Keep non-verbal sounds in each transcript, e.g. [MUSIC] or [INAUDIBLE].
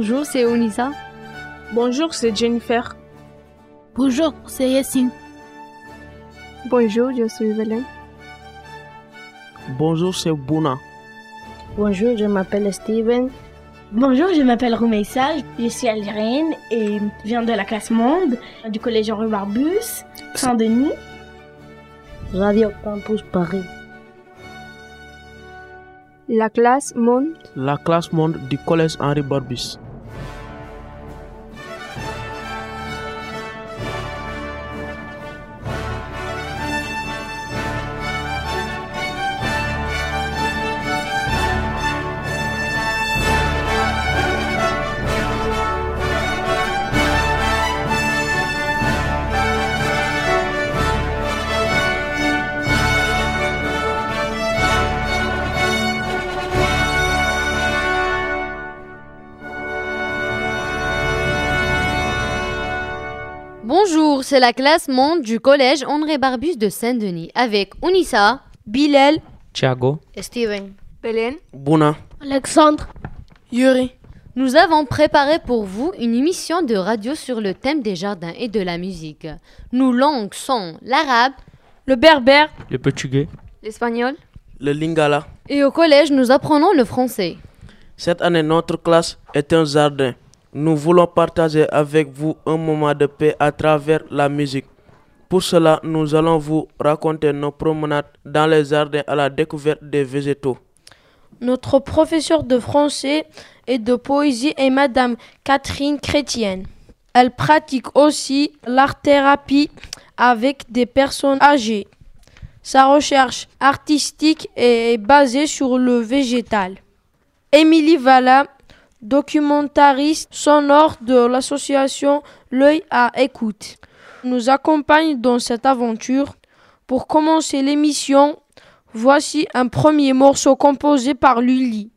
Bonjour, c'est Onisa. Bonjour, c'est Jennifer. Bonjour, c'est Yassine. Bonjour, je suis Hélène. Bonjour, c'est Bouna. Bonjour, je m'appelle Steven. Bonjour, je m'appelle Roumeissa, je suis algérienne et viens de la classe Monde du collège Henri Barbus, Saint-Denis. Radio Campus Paris. La classe Monde. La classe Monde du collège Henri Barbus. C'est la classe monde du collège André Barbus de Saint-Denis avec Onissa, Bilal. Thiago. Steven. Belen. Bouna. Alexandre. Yuri. Nous avons préparé pour vous une émission de radio sur le thème des jardins et de la musique. Nos langues sont l'arabe, Le berbère. Le portugais. L'espagnol. Le lingala. et au collège nous apprenons le français. Cette année, notre classe est un jardin. Nous voulons partager avec vous un moment de paix à travers la musique. Pour cela, nous allons vous raconter nos promenades dans les jardins à la découverte des végétaux. Notre professeur de français et de poésie est Madame Catherine Chrétienne. Elle pratique aussi l'art-thérapie avec des personnes âgées. Sa recherche artistique est basée sur le végétal. Émilie Valla, documentariste sonore de l'association L'œil à écoute, nous accompagne dans cette aventure. Pour commencer l'émission, voici un premier morceau composé par Lully.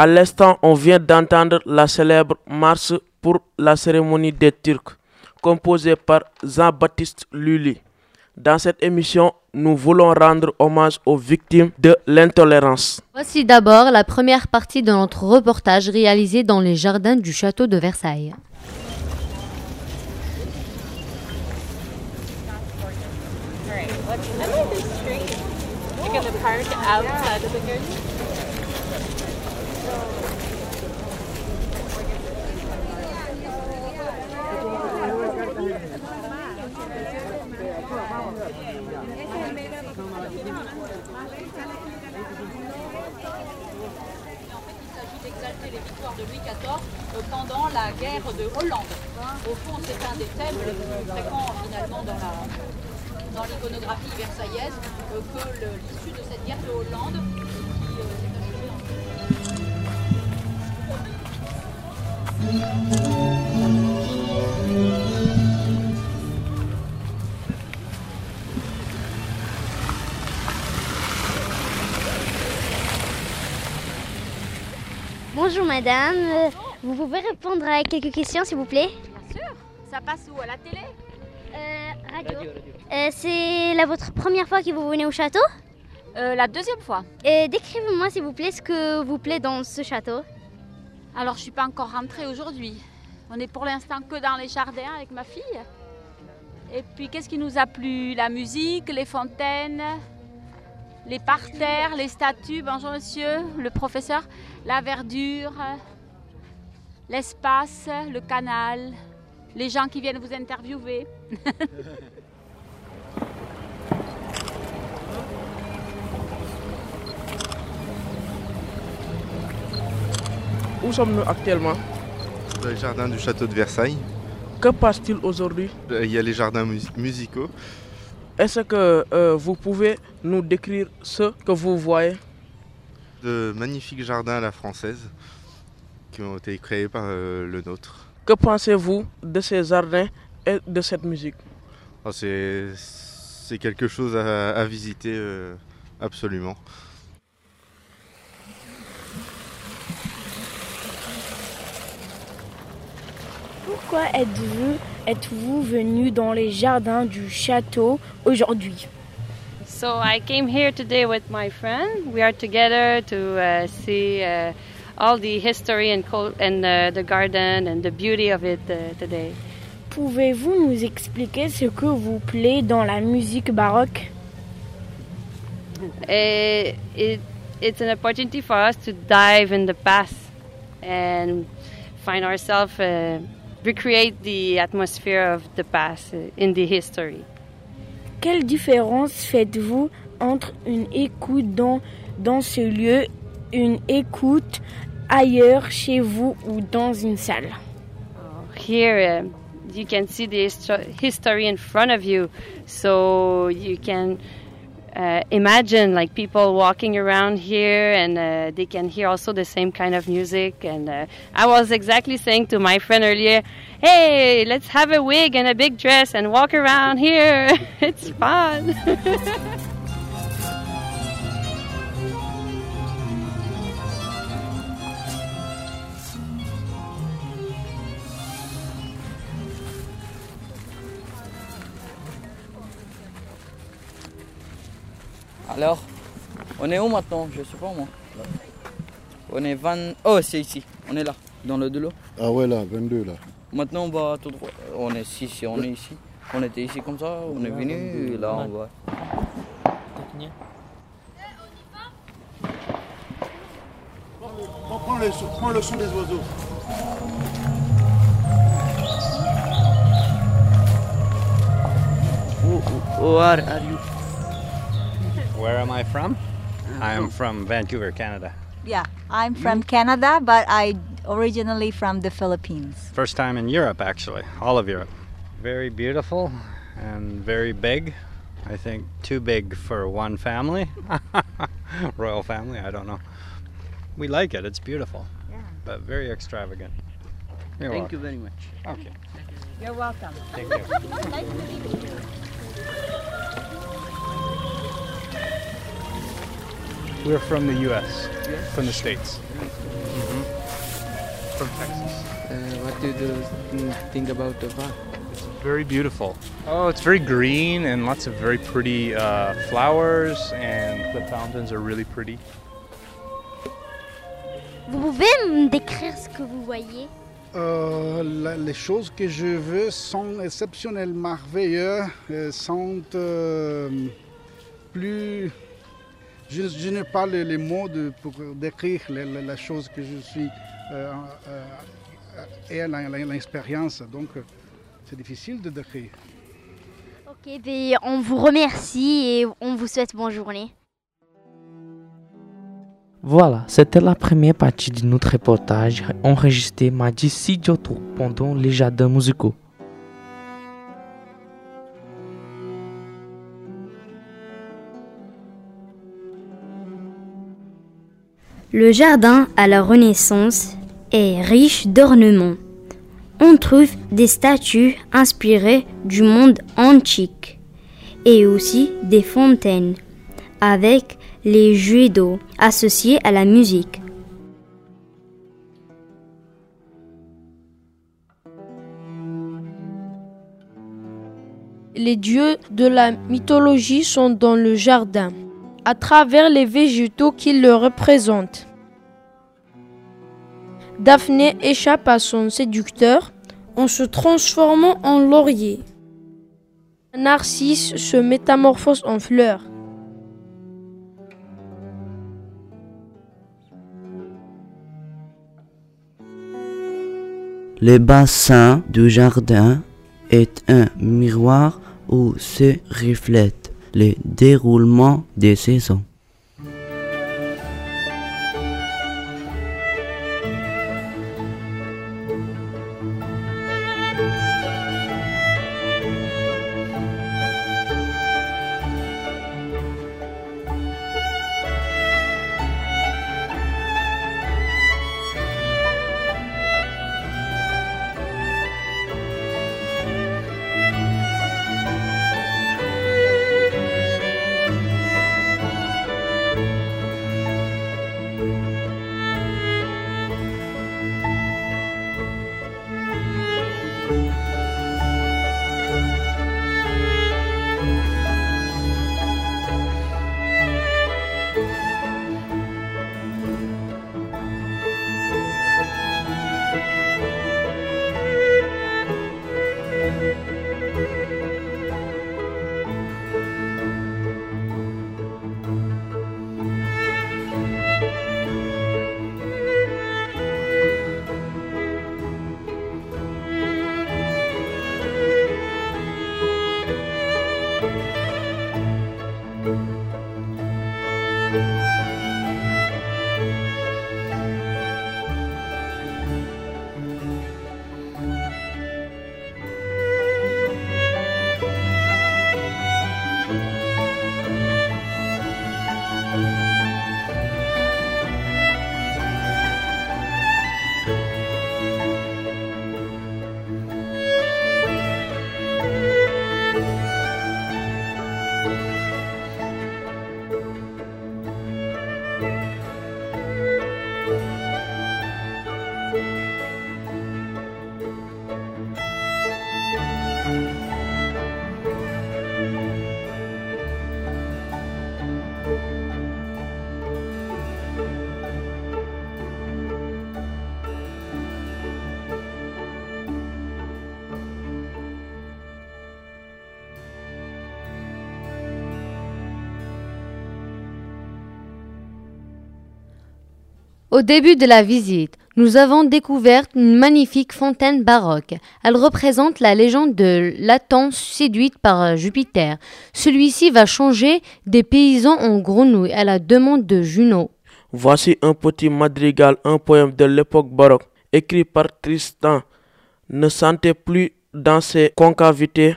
À l'instant, on vient d'entendre la célèbre marche pour la cérémonie des Turcs, composée par Jean-Baptiste Lully. Dans cette émission, nous voulons rendre hommage aux victimes de l'intolérance. Voici d'abord la première partie de notre reportage réalisé dans les jardins du château de Versailles. d'exalter les victoires de Louis XIV euh, pendant la guerre de Hollande. Au fond, c'est un des thèmes les plus fréquents finalement dans la dans l'iconographie versaillaise euh, que l'issue de cette guerre de Hollande qui euh, s'est achevée Bonjour madame, vous pouvez répondre à quelques questions s'il vous plaît Bien sûr, ça passe où À la télé Radio. Euh, c'est la votre première fois que vous venez au château Euh, La deuxième fois. Et décrivez-moi s'il vous plaît ce que vous plaît dans ce château. Alors, je suis pas encore rentrée aujourd'hui. On est pour l'instant que dans les jardins avec ma fille. Et puis, qu'est-ce qui nous a plu? La musique, les fontaines, les parterres, les statues. Bonjour monsieur, le professeur. La verdure, l'espace, le canal, les gens qui viennent vous interviewer. [LAUGHS] Où sommes-nous actuellement? Dans les jardins du château de Versailles. Que passe-t-il aujourd'hui? Euh, Il y a les jardins mus- musicaux. Est-ce que euh, vous pouvez nous décrire ce que vous voyez? De magnifiques jardins à la française qui ont été créés par euh, le nôtre. Que pensez-vous de ces jardins et de cette musique? Ah, C'est c'est quelque chose à, à visiter euh, absolument. Pourquoi êtes-vous êtes-vous venu dans les jardins du château aujourd'hui? So I came here today with my friend. We are together to uh, see uh, all the history and, and uh, the garden and the beauty of it uh, today. Pouvez-vous nous expliquer ce que vous plaît dans la musique baroque? Uh, it, it's an opportunity for us to dive in the past and find ourselves, uh, recreate the atmosphere of the past uh, in the history. Quelle différence faites-vous entre une écoute dans, dans ce lieu, une écoute ailleurs, chez vous ou dans une salle Here, um, you can see the history in front of you, so you can uh, imagine like people walking around here, and uh, they can hear also the same kind of music. And uh, I was exactly saying to my friend earlier, "Hey, let's have a wig and a big dress and walk around here. [LAUGHS] it's fun." [LAUGHS] Alors, on est où maintenant? Je sais pas moi. On est 20. Oh, c'est ici. On est là, dans le de l'eau. Ah ouais, là, 22 là. Maintenant, on va tout droit. On est ici, on est ici. On était ici comme ça, on est venu, et là on va. Prends, le, prends le son des oiseaux. Where are you? Where am I from? Uh, I am from Vancouver, Canada. Yeah, I'm from Canada, but I originally from the Philippines. First time in Europe, actually, all of Europe. Very beautiful and very big. I think too big for one family. [LAUGHS] Royal family, I don't know. We like it, it's beautiful. Yeah. But very extravagant. You're Thank you very much. Okay. You're welcome. Thank you. [LAUGHS] nice We're from the U.S., from the States. from Texas. Uh, what do you think about the park? It's very beautiful. Oh, it's very green and lots of very pretty uh, flowers, and the fountains are really pretty. Vous pouvez me décrire ce que vous voyez? Euh, la- les choses que je veux sont exceptionnellement merveilleuses, euh, sont euh, plus... Je, je n'ai pas les, les mots de- pour décrire les- les- la chose que je suis euh, euh, et l'expérience, donc c'est difficile de décrire. Ok, ben, on vous remercie et on vous souhaite bonne journée. Voilà, c'était la première partie de notre reportage enregistré mardi 6 octobre pendant les jardins musicaux. Le jardin à la Renaissance est riche d'ornements. On trouve des statues inspirées du monde antique et aussi des fontaines avec les jets d'eau associés à la musique. Les dieux de la mythologie sont dans le jardin, à travers les végétaux qui le représentent. Daphné échappe à son séducteur en se transformant en laurier. Narcisse se métamorphose en fleur. Le bassin du jardin est un miroir où se reflète le déroulement des saisons. Au début de la visite, nous avons découvert une magnifique fontaine baroque. Elle représente la légende de Laton séduite par Jupiter. Celui-ci va changer des paysans en grenouilles à la demande de Juno. Voici un petit madrigal, un poème de l'époque baroque, écrit par Tristan. Ne sentez plus dans ses concavités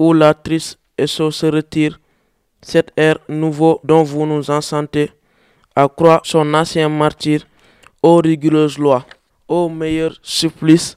où la triste eau se retire cet air nouveau dont vous nous enchantez à croire son ancien martyr, ô rigoureuse loi, ô meilleur supplice,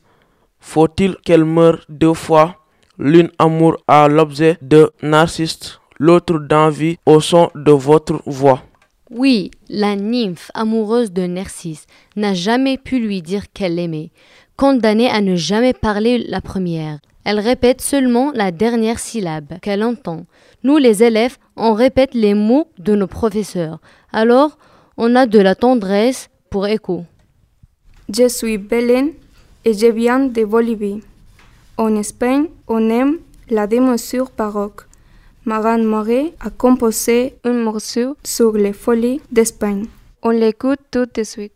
faut-il qu'elle meure deux fois, l'une amour à l'objet de narcisse, l'autre d'envie au son de votre voix. Oui, la nymphe amoureuse de Narcisse n'a jamais pu lui dire qu'elle l'aimait, condamnée à ne jamais parler la première. Elle répète seulement la dernière syllabe qu'elle entend. Nous, les élèves, on répète les mots de nos professeurs. Alors, on a de la tendresse pour écho. Je suis Belén et je viens de Bolivie. En Espagne, on aime la démesure baroque. Maran Moret a composé un morceau sur les folies d'Espagne. On l'écoute tout de suite.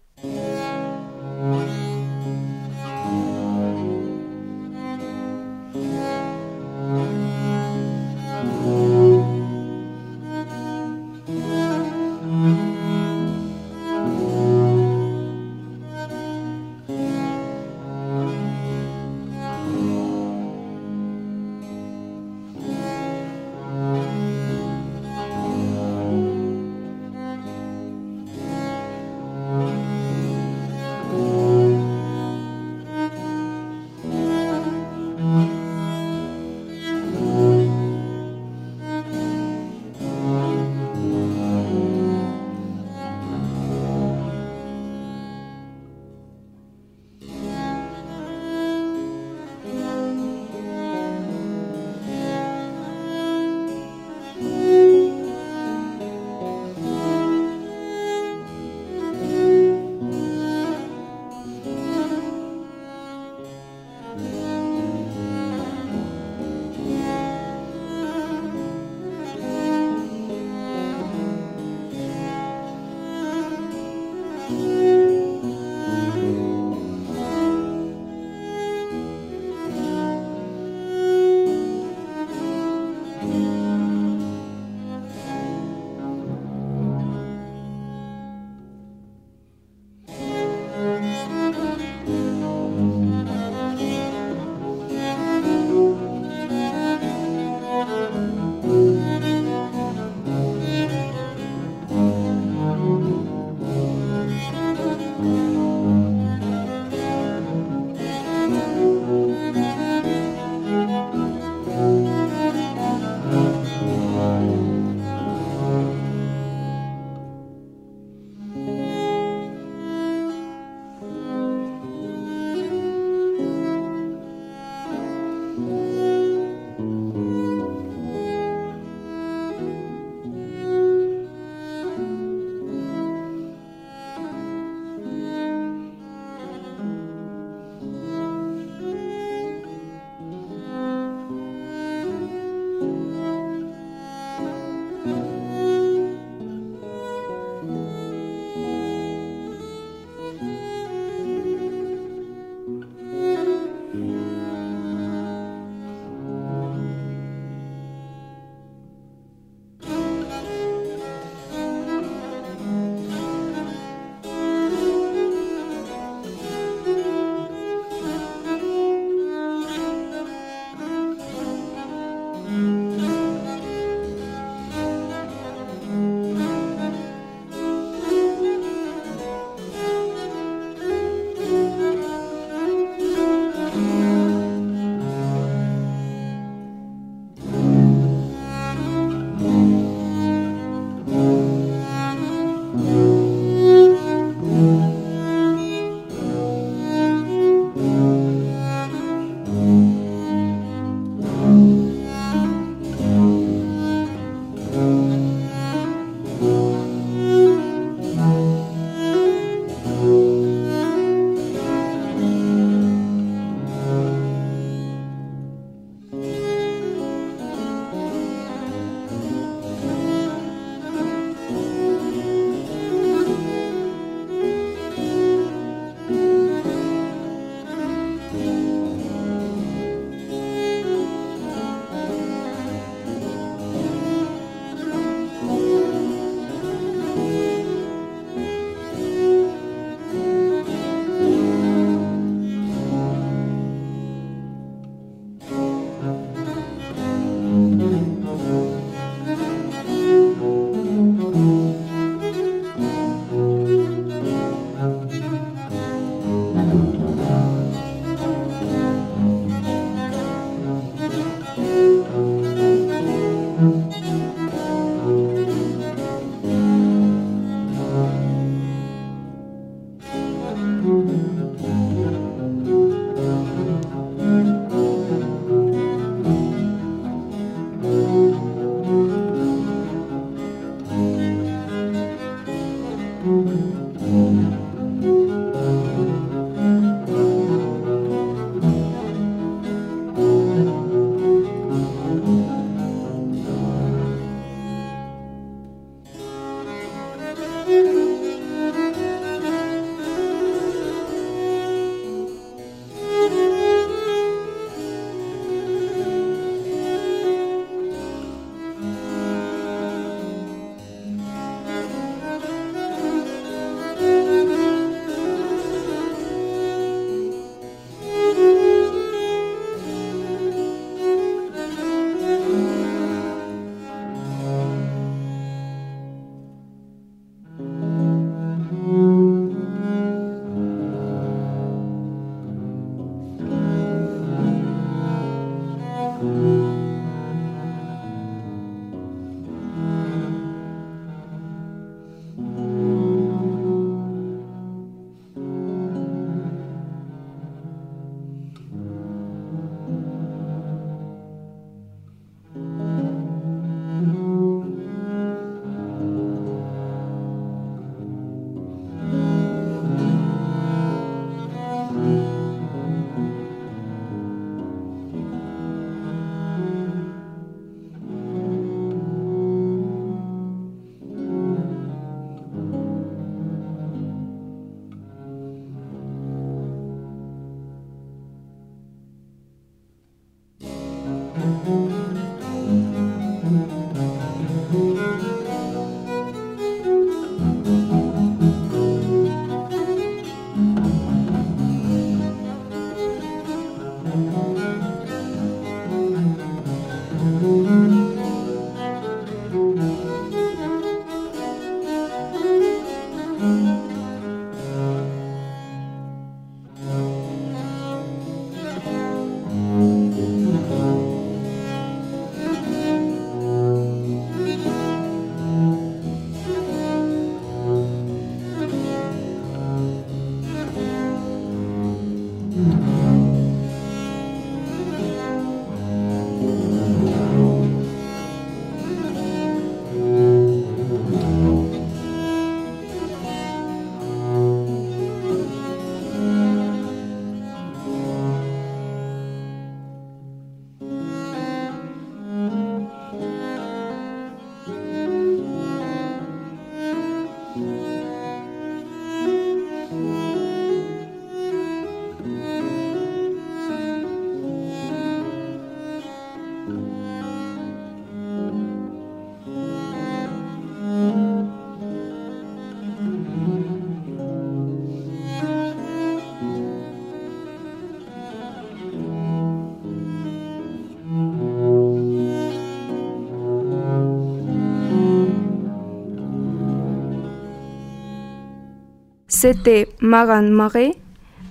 C'était Maran Marais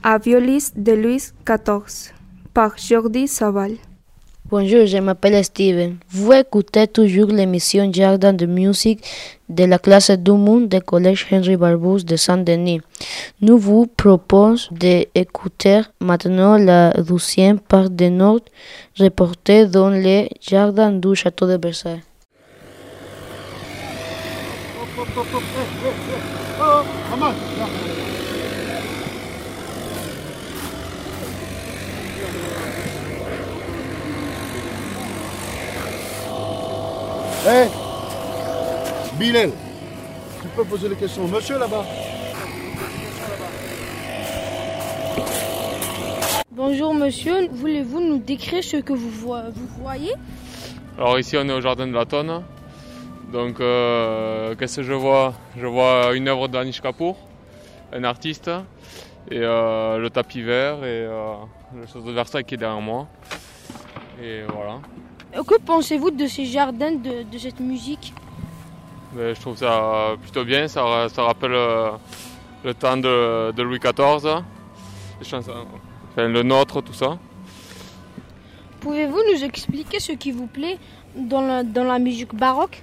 à Violis de Louis XIV par Jordi Saval. Bonjour, je m'appelle Steven. Vous écoutez toujours l'émission Jardin de musique de la classe du monde du collège Henri de Saint-Denis. Nous vous proposons d'écouter maintenant la douzième part de notre reporter dans les jardins du château de Versailles. Hé Bilal, tu peux poser les questions. Monsieur là-bas Bonjour monsieur, voulez-vous nous décrire ce que vous, vo- vous voyez? Alors ici on est au jardin de la Tonne. Donc euh, qu'est-ce que je vois? Je vois une œuvre d'Anish Kapoor, un artiste, et euh, le tapis vert et euh, le château de Versailles qui est derrière moi. Et voilà. Que pensez-vous de ces jardins, de, de cette musique? Mais je trouve ça plutôt bien, ça, ra- ça rappelle le temps de, de Louis XIV, les chansons, enfin, le nôtre, tout ça. Pouvez-vous nous expliquer ce qui vous plaît dans la, dans la musique baroque?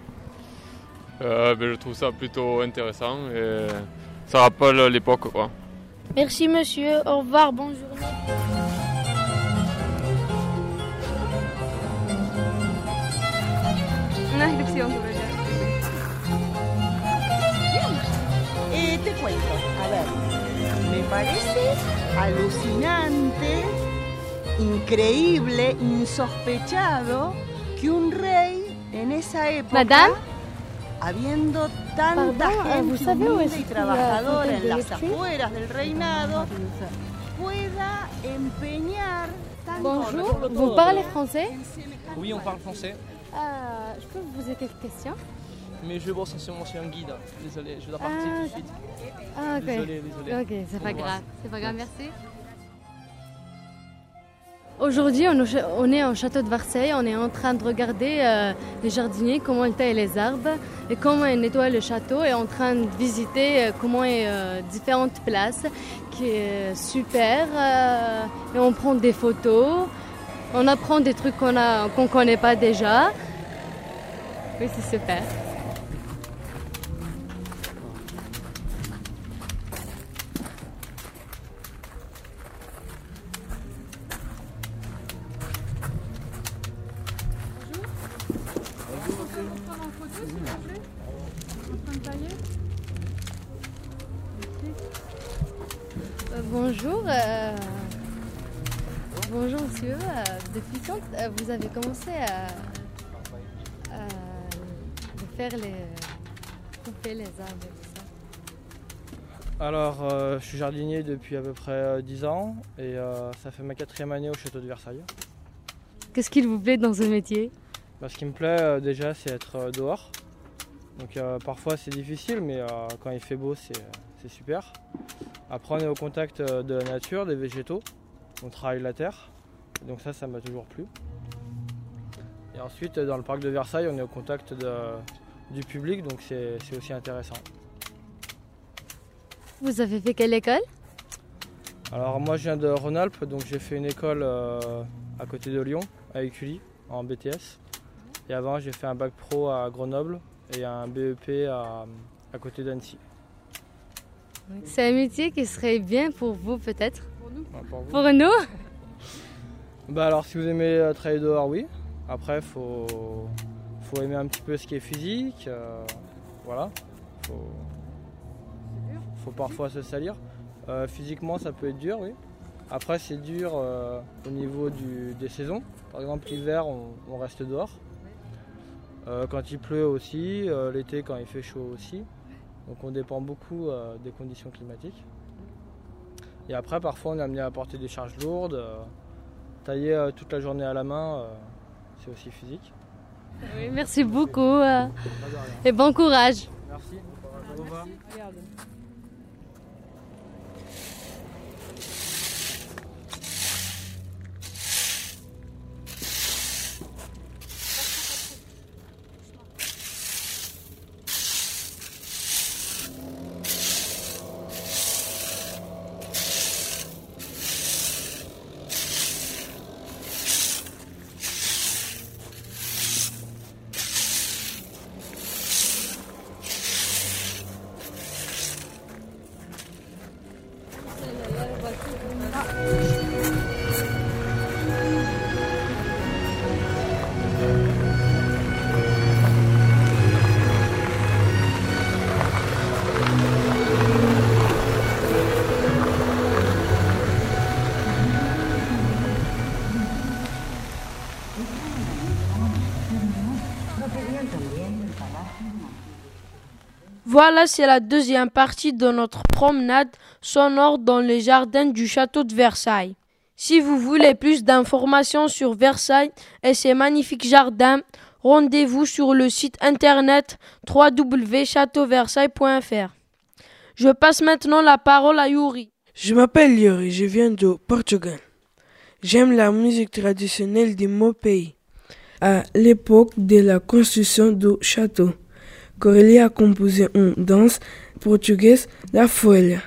Euh, ben, je trouve ça plutôt intéressant et ça rappelle l'époque quoi. Merci monsieur, au revoir, bonne journée. Eh, te cuento, a ver, me parece alucinante, increíble, insospechado que un rey en esa época, Madame? Habiendo tanta Pardon, vous gente savez où humilde est-ce y trabajadora en de las afueras del reinado, pueda empeñar tanto Bonjour, vous parlez français? Oui, on parle français, Euh, Je peux vous poser quelques questions? Mais je bosse essentiellement sur un guide. Désolé, je dois partir Ah, tout de suite. Ah, ok. Désolé, désolé. Ok, c'est pas grave. C'est pas grave, merci. Aujourd'hui, on, est au château de Versailles. On est en train de regarder euh, les jardiniers, comment ils taillent les arbres et comment ils nettoient le château. Et en train de visiter euh, comment est euh, différentes places, qui est super. et on prend des photos. On apprend des trucs qu'on qu'on connaît pas déjà. Oui, c'est super. Commencé à, à faire les couper les arbres et tout ça Alors, euh, je suis jardinier depuis à peu près euh, 10 ans et euh, ça fait ma quatrième année au château de Versailles. Qu'est-ce qu'il vous plaît dans ce métier? Bah, ce qui me plaît euh, déjà, c'est être euh, dehors. Donc euh, parfois c'est difficile, mais euh, quand il fait beau, c'est euh, c'est super. Après, on est au contact euh, de la nature, des végétaux. On travaille la terre. Donc ça, ça m'a toujours plu. Et ensuite, dans le parc de Versailles, on est au contact de- du public, donc c'est aussi intéressant. Vous avez fait quelle école? Alors moi je viens de Rhône-Alpes, donc j'ai fait une école euh, à côté de Lyon, à Écully, en BTS. Et avant j'ai fait un bac pro à Grenoble et un BEP à, à côté d'Annecy. C'est un métier qui serait bien pour vous peut-être? Pour Pour nous? Bah alors si vous aimez euh, travailler dehors, oui. Après, faut, faut aimer un petit peu ce qui est physique. euh, voilà. Faut, faut parfois se salir. Euh, physiquement, ça peut être dur, oui. Après, c'est dur euh, au niveau du- des saisons. Par exemple, l'hiver, on, on reste dehors. Quand il pleut aussi, l'été quand il fait chaud aussi. Donc on dépend beaucoup des conditions climatiques. Et après, parfois, on est amené à porter des charges lourdes. tailler toute la journée à la main, c'est aussi physique. Oui, merci beaucoup. euh, et bon courage. Merci. Voilà, c'est la deuxième partie de notre promenade sonore dans les jardins du château de Versailles. Si vous voulez plus d'informations sur Versailles et ses magnifiques jardins, rendez-vous sur le site internet www.châteauversailles.fr. Je passe maintenant la parole à Yuri. Je m'appelle Yuri, je viens du Portugal. J'aime la musique traditionnelle de mon pays. À l'époque de la construction du château, Corelli a composé une danse portugaise, la folha.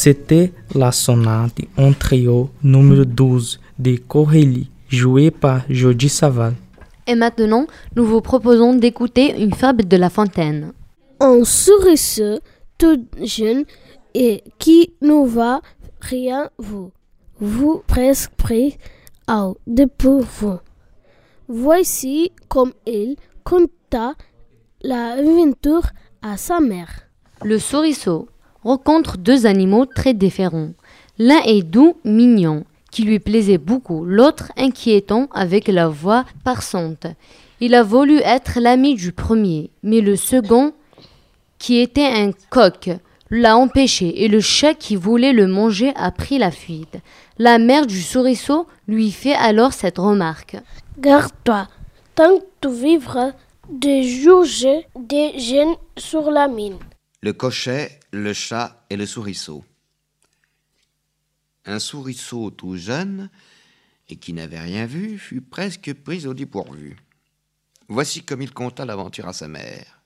C'était la sonate en trio numéro 12 de Corelli, jouée par Jody Saval. Et maintenant, nous vous proposons d'écouter une fable de La Fontaine. Un souriceau tout jeune et qui ne va rien vous. Vous presque pris au dépourvu. Voici comme il conta l'aventure à sa mère. Le souriceau rencontre deux animaux très différents. L'un est doux, mignon, qui lui plaisait beaucoup, l'autre inquiétant avec la voix parsante. Il a voulu être l'ami du premier, mais le second, qui était un coq, l'a empêché et le chat qui voulait le manger a pris la fuite. La mère du souriceau lui fait alors cette remarque. Garde-toi, tant que tu vivras, de juger des jeunes sur la mine. Le cocher, le chat et le souriceau. Un souriceau tout jeune et qui n'avait rien vu fut presque pris au dépourvu. Voici comme il conta l'aventure à sa mère.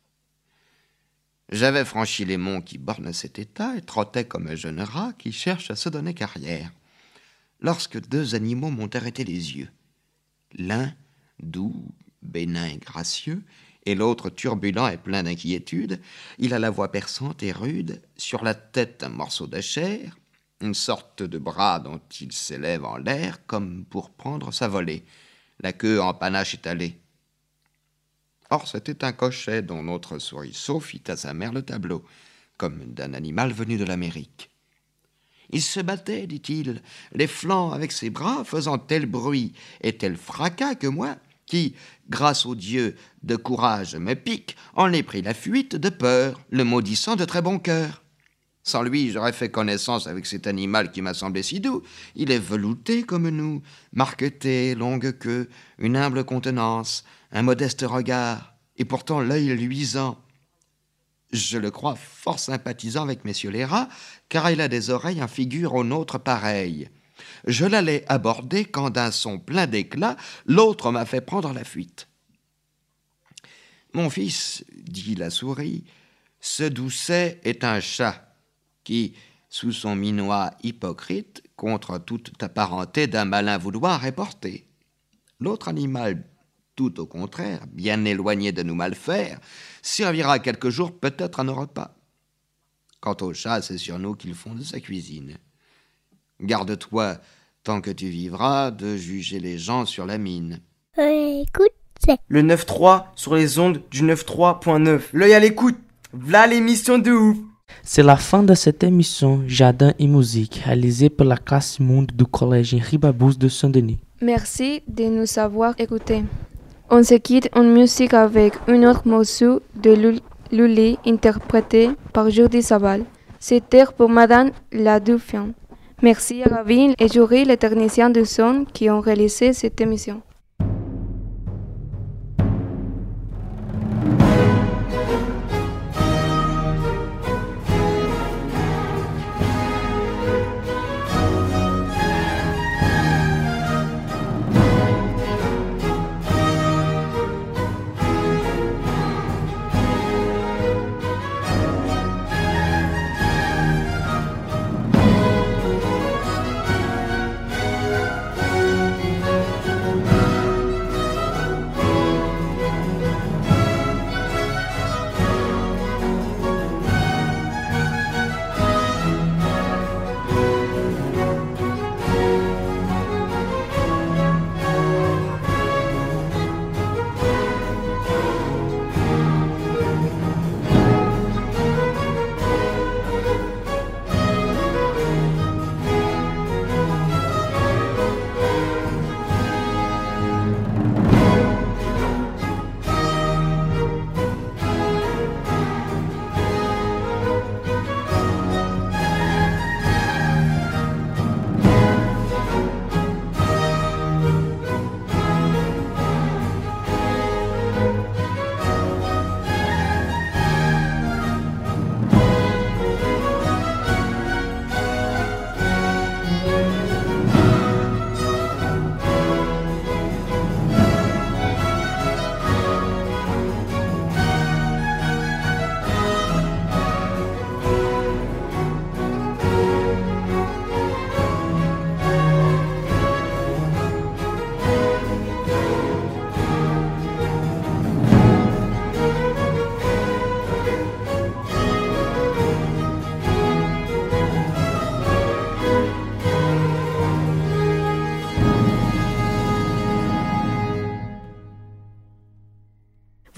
J'avais franchi les monts qui bornent cet état et trottais comme un jeune rat qui cherche à se donner carrière, lorsque deux animaux m'ont arrêté les yeux. L'un, doux, bénin et gracieux, et l'autre turbulent et plein d'inquiétude, il a la voix perçante et rude, sur la tête un morceau de chair, une sorte de bras dont il s'élève en l'air comme pour prendre sa volée, la queue en panache étalée. Or, c'était un cochet dont notre souriceau fit à sa mère le tableau, comme d'un animal venu de l'Amérique. Il se battait, dit-il, les flancs avec ses bras, faisant tel bruit et tel fracas que moi, qui, grâce au Dieu de courage me pique, en ai pris la fuite de peur, le maudissant de très bon cœur. Sans lui, j'aurais fait connaissance avec cet animal qui m'a semblé si doux. Il est velouté comme nous, marqueté, longue queue, une humble contenance, un modeste regard, et pourtant l'œil luisant. Je le crois fort sympathisant avec messieurs les rats, car il a des oreilles en figure aux nôtres pareilles. Je l'allais aborder quand d'un son plein d'éclat, l'autre m'a fait prendre la fuite. Mon fils, dit la souris, ce doucet est un chat qui, sous son minois hypocrite, contre toute ta parenté d'un malin vouloir est porté. L'autre animal, tout au contraire, bien éloigné de nous mal faire, servira quelques jours peut-être à nos repas. Quant au chat, c'est sur nous qu'ils font de sa cuisine. Garde-toi, tant que tu vivras, de juger les gens sur la mine. écoute, Le 9-3 sur les ondes du 9.3.9. L'œil à l'écoute. V'là l'émission de ouf. C'est la fin de cette émission Jardin et musique réalisée par la classe monde du collège Henri Babous de Saint-Denis. Merci de nous avoir écoutés. On se quitte en musique avec un autre morceau de Lully interprété par Jordi Sabal. C'était pour Madame la Dauphine. Merci à Ravine et Jury, les techniciens de son, qui ont réalisé cette émission.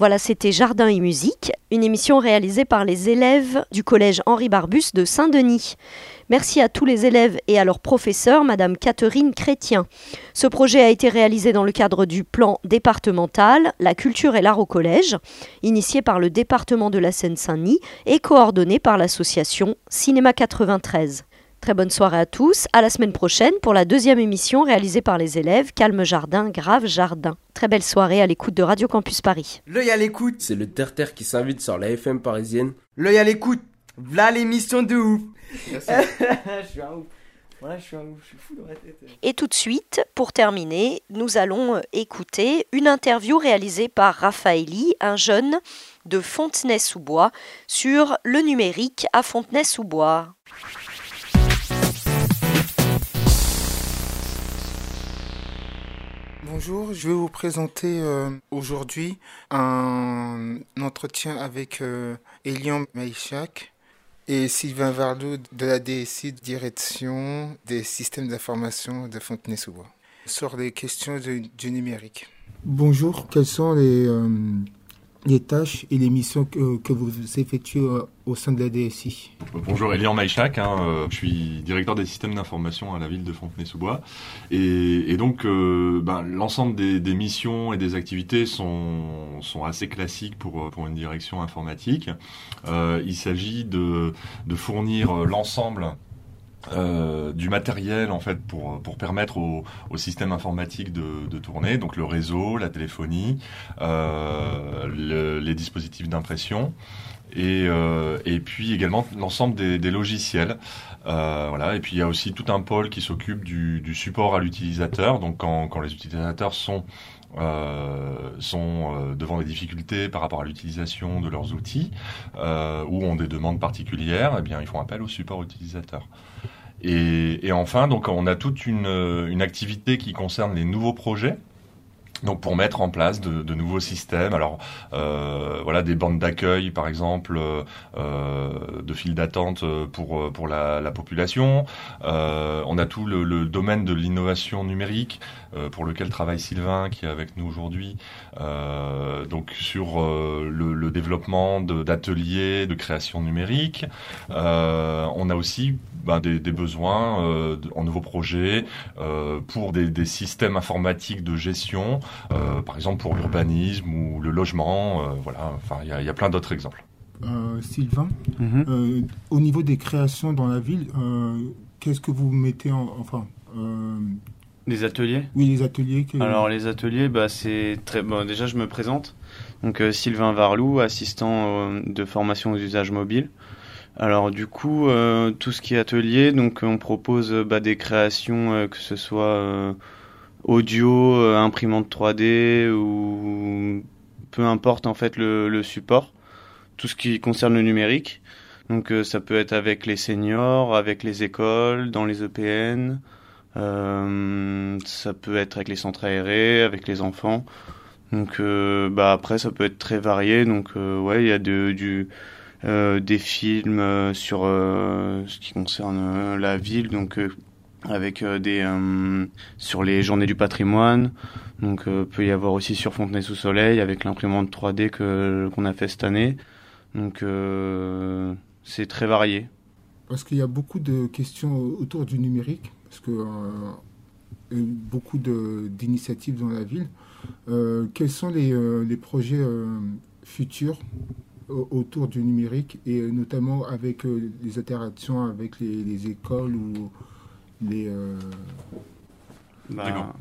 Voilà, c'était Jardin et musique, une émission réalisée par les élèves du collège Henri Barbus de Saint-Denis. Merci à tous les élèves et à leur professeur, Madame Catherine Chrétien. Ce projet a été réalisé dans le cadre du plan départemental La culture et l'art au collège, initié par le département de la Seine-Saint-Denis et coordonné par l'association Cinéma 93. Très bonne soirée à tous. À la semaine prochaine pour la deuxième émission réalisée par les élèves Calme Jardin, Grave Jardin. Très belle soirée à l'écoute de Radio Campus Paris. L'œil à l'écoute. C'est le terre-terre qui s'invite sur la FM parisienne. L'œil à l'écoute. V'là l'émission de ouf. Merci. [LAUGHS] je suis un ouf. Voilà, je suis un ouf. Je suis fou dans la tête. Et tout de suite, pour terminer, nous allons écouter une interview réalisée par Raphaëli, un jeune de Fontenay-sous-Bois, sur le numérique à Fontenay-sous-Bois. Bonjour, je vais vous présenter euh, aujourd'hui un entretien avec euh, Elian Maïchak et Sylvain Varlou de la DSI, Direction des systèmes d'information de Fontenay-sous-Bois, sur les questions du numérique. Bonjour, quelles sont les, euh, les tâches et les missions que, que vous effectuez euh, au sein de la DSI Bonjour, Elian Maïchak, hein, euh, je suis directeur des systèmes d'information à la ville de Fontenay-sous-Bois. Et, donc, euh, ben, l'ensemble des, missions et des activités sont, sont assez classiques pour, pour une direction informatique. Il s'agit de, fournir l'ensemble euh, du matériel en fait pour, pour permettre au, au système informatique de, de tourner, donc le réseau, la téléphonie, euh, le- les dispositifs d'impression et, euh, et puis également l'ensemble des, des logiciels. Euh, voilà. Et puis il y a aussi tout un pôle qui s'occupe du, du support à l'utilisateur. Donc quand, quand les utilisateurs sont sont euh, devant des difficultés par rapport à l'utilisation de leurs outils euh, ou ont des demandes particulières, eh bien ils font appel au support utilisateur. Et, enfin, donc on a toute euh, une activité qui concerne les nouveaux projets. Donc pour mettre en place de, de nouveaux systèmes, alors euh, voilà des bandes d'accueil par exemple, euh, euh, de files d'attente euh, pour euh, pour la, la population. Euh, on a tout le, le domaine de l'innovation numérique pour lequel travaille Sylvain qui est avec nous aujourd'hui. Donc sur le, le développement d'ateliers de, création numérique. On a aussi ben, des, des besoins en nouveaux projets pour des, des systèmes informatiques de gestion, par exemple pour l'urbanisme ou le logement. euh, voilà, enfin il y a, il y a plein d'autres exemples. Euh, Sylvain, Mhm. euh, au niveau des créations dans la ville, euh, qu'est-ce que vous mettez en. Enfin. euh, Des ateliers? Oui, les ateliers. que- Alors les ateliers, bah, c'est très bon. Déjà, je me présente. Donc euh, Sylvain Varlou, assistant euh, de formation aux usages mobiles. Alors du coup, euh, tout ce qui est atelier, donc on propose euh, bah, des créations, euh, que ce soit euh, audio, euh, imprimante 3D ou peu importe en fait le, support, tout ce qui concerne le numérique. Donc euh, ça peut être avec les seniors, avec les écoles, dans les EPN. Euh, ça peut être avec les centres aérés, avec les enfants. Donc, bah après, ça peut être très varié. Donc, ouais, il y a des films sur ce qui concerne la ville, avec euh, des euh, sur les journées du patrimoine. Donc, euh, peut y avoir aussi sur Fontenay-sous-Soleil avec l'imprimante 3D que qu'on a fait cette année. Donc, c'est très varié. Parce qu'il y a beaucoup de questions autour du numérique, parce que y a beaucoup d'initiatives dans la ville. Quels sont les, les projets futurs au- autour du numérique et notamment avec les interactions avec les, les écoles ou les. euh, Bah,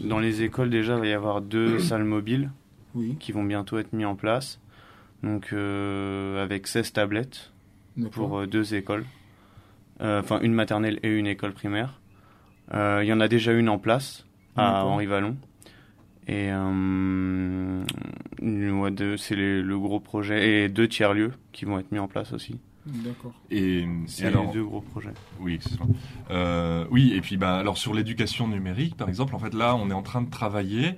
dans les écoles, déjà, il va y avoir deux salles mobiles Oui. qui vont bientôt être mis en place. Donc, euh, avec 16 tablettes pour euh, deux écoles. Euh, Enfin, une maternelle et une école primaire. Euh, Il y en a déjà une en place à. Henri Vallon. Et euh, c'est le gros projet. Et deux tiers-lieux qui vont être mis en place aussi. D'accord. Et, C'est et alors, deux gros projets. Oui, excuse-moi. Euh, oui, et puis bah alors sur l'éducation numérique, par exemple, en fait là, on est en train de travailler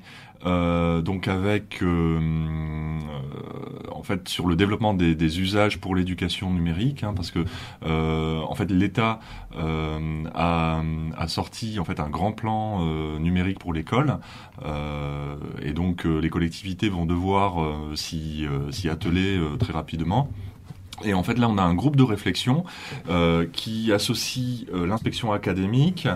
euh, donc avec euh, euh, en fait sur le développement des, des usages pour l'éducation numérique, hein, parce que euh, en fait l'État euh, a, a sorti en fait un grand plan euh, numérique pour l'école, euh, et donc euh, les collectivités vont devoir euh, s'y euh, s'y atteler euh, très rapidement. Et en fait, là, on a un groupe de réflexion euh, qui associe euh, l'inspection académique,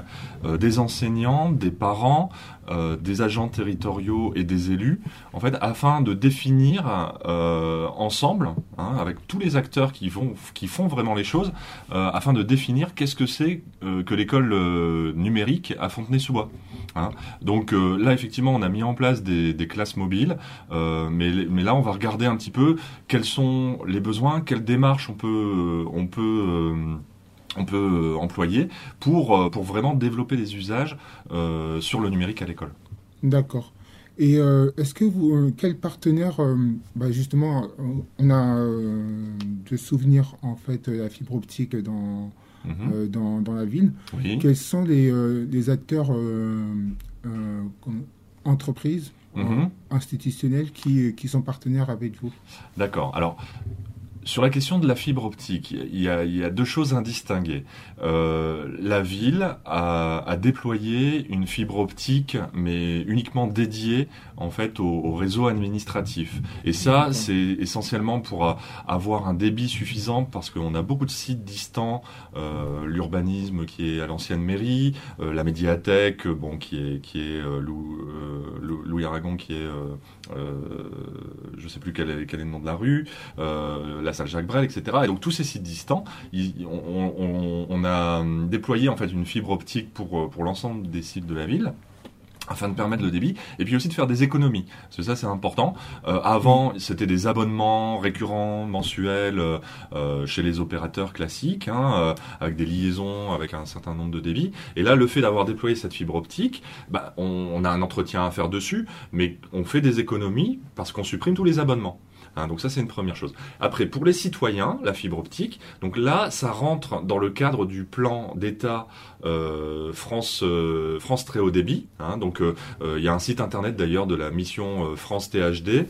euh, des enseignants, des parents, euh, des agents territoriaux et des élus, en fait, afin de définir euh, ensemble, hein, avec tous les acteurs qui, vont, qui font vraiment les choses, euh, afin de définir qu'est-ce que c'est euh, que l'école euh, numérique à Fontenay-sous-Bois. hein. Donc là, effectivement, on a mis en place des, des classes mobiles, mais, mais là, on va regarder un petit peu quels sont les besoins, quelles démarches on peut, on peut on peut euh, employer pour, euh, pour vraiment développer des usages euh, sur le numérique à l'école. D'accord. Et euh, est-ce que vous, euh, quel partenaire, bah, justement, on a de souvenirs en fait la fibre optique dans, Mhm. dans, dans la ville? Oui. Quels sont les, les acteurs entreprises, Mhm. institutionnels qui, qui sont partenaires avec vous? D'accord. Alors, sur la question de la fibre optique, il y a, deux choses à. Euh, la ville a déployé une fibre optique, mais uniquement dédiée en fait au, au réseau administratif. Et ça, c'est essentiellement pour avoir un débit suffisant parce qu'on a beaucoup de sites distants, euh, l'urbanisme qui est à l'ancienne mairie, euh, la médiathèque, bon, qui est qui est euh, Lou- Lou- Louis Aragon, qui est je sais plus quel est, quel est le nom de la rue, la salle Jacques Brel, etc. Et donc tous ces sites distants, ils- on, on- on a déployé en fait une fibre optique pour, pour l'ensemble des sites de la ville afin de permettre le débit et puis aussi de faire des économies. Parce que ça c'est important. Euh, avant c'était des abonnements récurrents mensuels euh, euh, chez les opérateurs classiques hein, euh, avec des liaisons avec un certain nombre de débits. Et là le fait d'avoir déployé cette fibre optique bah, on, on a un entretien à faire dessus mais on fait des économies parce qu'on supprime tous les abonnements Hein, donc ça c'est une première chose. Après pour les citoyens, la fibre optique, donc là ça rentre dans le cadre du plan d'État euh, France euh, France très haut débit. hein. donc euh, euh, il y a un site internet d'ailleurs de la mission France THD,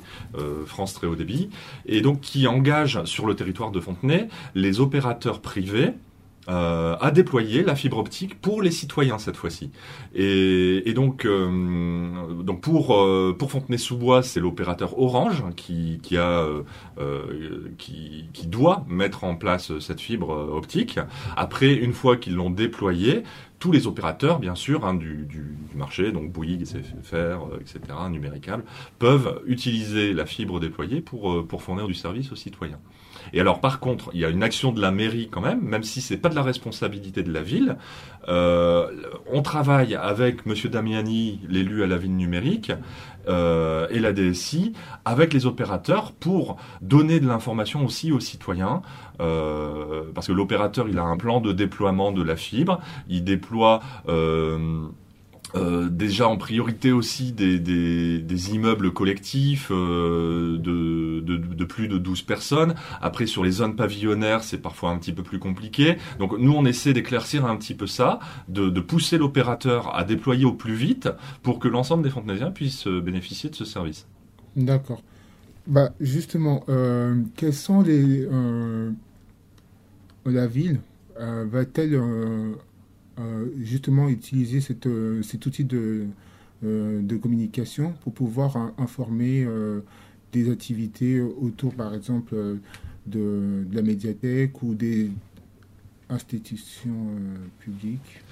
France très haut débit, et donc qui engage sur le territoire de Fontenay les opérateurs privés euh, à déployer la fibre optique pour les citoyens cette fois-ci. Et, donc, euh, euh, pour Fontenay-sous-Bois, c'est l'opérateur Orange euh, qui doit mettre en place cette fibre optique. Après, une fois qu'ils l'ont déployée, tous les opérateurs, bien sûr, hein, du, marché, donc Bouygues, SFR, etc., Numéricable, peuvent utiliser la fibre déployée pour fournir du service aux citoyens. Et alors, par contre, il y a une action de la mairie quand même, même si c'est pas de la responsabilité de la ville. Euh, on travaille avec Monsieur Damiani, l'élu à la ville numérique, euh, et la DSI, avec les opérateurs pour donner de l'information aussi aux citoyens, euh, parce que l'opérateur, il a un plan de déploiement de la fibre, il déploie euh, déjà en priorité aussi des, immeubles collectifs euh, de, plus de 12 personnes. Après, sur les zones pavillonnaires, c'est parfois un petit peu plus compliqué. Donc nous, on essaie d'éclaircir un petit peu ça, de, pousser l'opérateur à déployer au plus vite pour que l'ensemble des Fontenaisiens puissent euh, bénéficier de ce service. D'accord. Bah, justement, euh, quels sont les. la ville va-t-elle justement utiliser cette, euh, cet outil de, euh, de communication pour pouvoir informer euh, des activités autour, par exemple, euh, de, de la médiathèque ou des institutions euh, publiques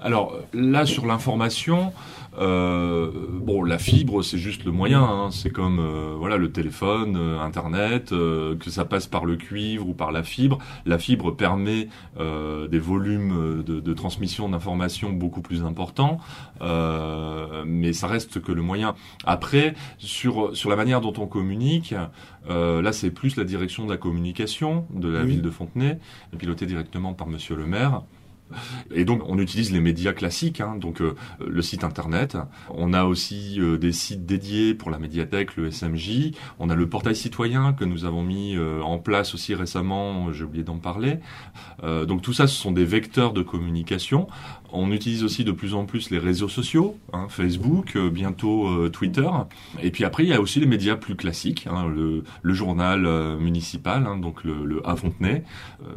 Alors là, sur l'information, euh, bon, la fibre, c'est juste le moyen. hein. C'est comme euh, voilà le téléphone, euh, Internet, euh, que ça passe par le cuivre ou par la fibre. La fibre permet euh, des volumes de, de transmission d'informations beaucoup plus importants, euh, mais ça reste que le moyen. Après, sur sur la manière dont on communique, euh, là, c'est plus la direction de la communication de la Oui. ville de Fontenay, pilotée directement par Monsieur le maire. Et donc on utilise les médias classiques, hein, donc euh, le site internet. On a aussi euh, des sites dédiés pour la médiathèque, le SMJ. On a le portail citoyen que nous avons mis euh, en place aussi récemment. J'ai oublié d'en parler. donc tout ça, ce sont des vecteurs de communication. On utilise aussi de plus en plus les réseaux sociaux, hein, Facebook, bientôt Twitter. Et puis après, il y a aussi les médias plus classiques, hein, le, journal municipal, hein, donc le, le A Fontenay.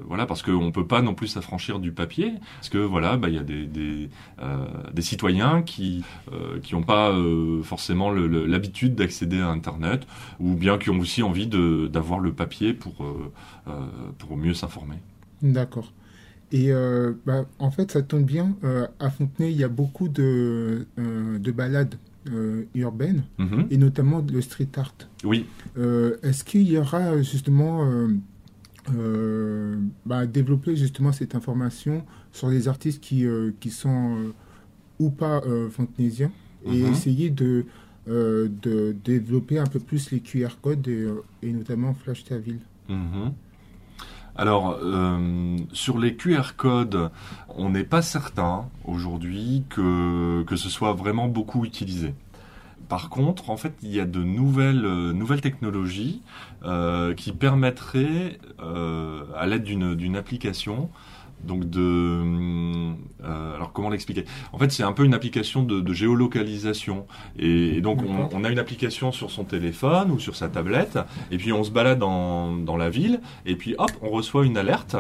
voilà, parce qu'on peut pas non plus s'affranchir du papier. Parce que voilà, bah, il y a des, des, euh, citoyens qui euh, qui n'ont pas euh, forcément l'habitude d'accéder à Internet, ou bien qui ont aussi envie d'avoir le papier pour, pour mieux s'informer. D'accord. Et bah, en fait, ça tombe bien. à Fontenay, il y a beaucoup de, de balades urbaines, mhm. et notamment le street art. Oui. Est-ce qu'il y aura justement euh, bah, développer justement cette information sur les artistes qui, euh, qui sont euh, ou pas fontenaisiens et mhm. essayer de, de développer un peu plus les QR codes et, notamment Flash ta ville. Mhm. Alors, sur les QR codes, on n'est pas certain aujourd'hui que, que ce soit vraiment beaucoup utilisé. Par contre, en fait, il y a de nouvelles, euh, nouvelles technologies euh, qui permettraient, euh, à l'aide d'une application, donc de alors comment l'expliquer? En fait, c'est un peu une application de, géolocalisation. Et, donc on, a une application sur son téléphone ou sur sa tablette et puis on se balade dans, dans la ville et puis hop, on reçoit une alerte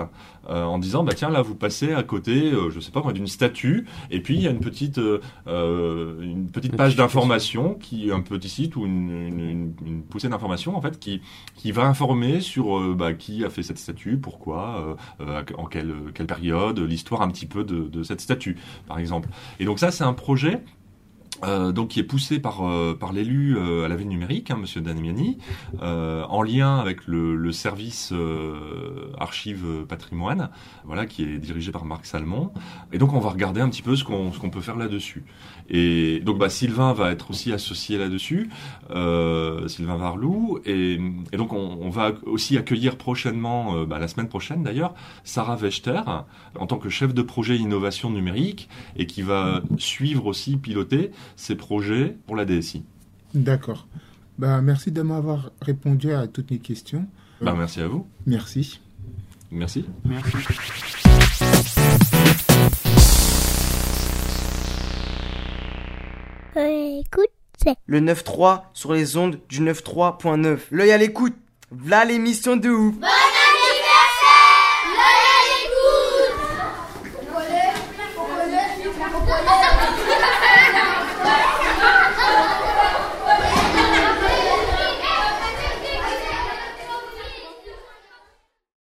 euh, en disant bah tiens là vous passez à côté euh, je sais pas moi d'une statue et puis il y a une petite euh, une petite page d'information qui un petit site ou une, une, poussée d'information en fait qui qui va informer sur bah, qui a fait cette statue pourquoi en quelle quelle l'histoire un petit peu de, cette statue par exemple et donc ça c'est un projet euh, donc qui est poussé par euh, l'élu euh, à la ville numérique, hein, Monsieur Danemiani, en lien avec le, service archive patrimoine, voilà, qui est dirigé par Marc Salmon. Et donc on va regarder un petit peu ce qu'on peut faire là-dessus. Et donc bah, Sylvain va être aussi associé là-dessus, Sylvain Varlou, et, et donc on, on, va aussi accueillir prochainement, bah, la semaine prochaine d'ailleurs, Sarah Wechter en tant que chef de projet innovation numérique et qui va suivre aussi piloter ces projets pour la DSI. D'accord. Bah, merci de m'avoir répondu à toutes mes questions. Bah, merci à vous. Merci. Merci. Merci. Le 9.3 sur les ondes du 9.3.9. L'œil à l'écoute. V'là l'émission de ouf.